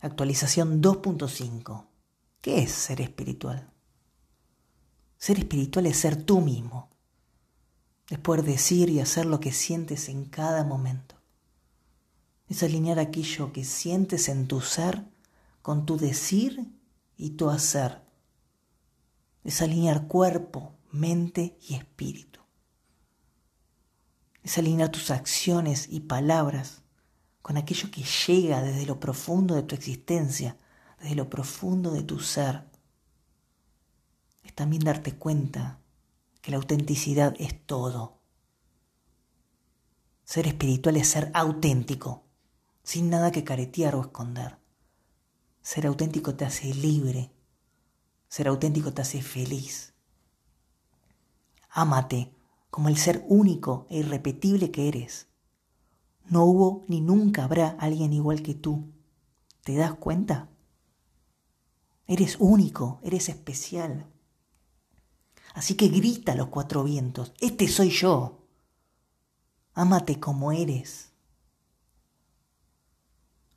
Actualización 2.5. ¿Qué es ser espiritual? Ser espiritual es ser tú mismo. Es poder decir y hacer lo que sientes en cada momento. Es alinear aquello que sientes en tu ser con tu decir y tu hacer. Es alinear cuerpo, mente y espíritu. Es alinear tus acciones y palabras con aquello que llega desde lo profundo de tu existencia, desde lo profundo de tu ser. Es también darte cuenta que la autenticidad es todo. Ser espiritual es ser auténtico, sin nada que caretear o esconder. Ser auténtico te hace libre. Ser auténtico te hace feliz. Ámate como el ser único e irrepetible que eres. No hubo ni nunca habrá alguien igual que tú. ¿Te das cuenta? Eres único, eres especial. Así que grita a los cuatro vientos, este soy yo. Ámate como eres.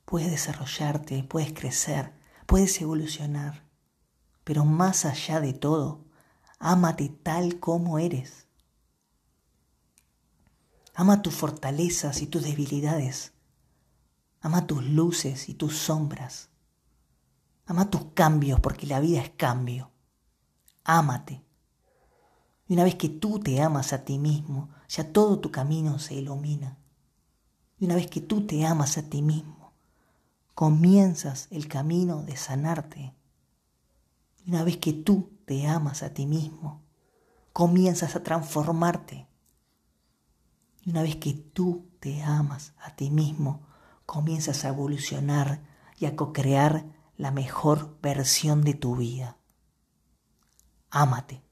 Puedes desarrollarte, puedes crecer, puedes evolucionar, pero más allá de todo, ámate tal como eres. Ama tus fortalezas y tus debilidades. Ama tus luces y tus sombras. Ama tus cambios porque la vida es cambio. Ámate. Y una vez que tú te amas a ti mismo, ya todo tu camino se ilumina. Y una vez que tú te amas a ti mismo, comienzas el camino de sanarte. Y una vez que tú te amas a ti mismo, comienzas a transformarte. Y una vez que tú te amas a ti mismo, comienzas a evolucionar y a co-crear la mejor versión de tu vida. Ámate.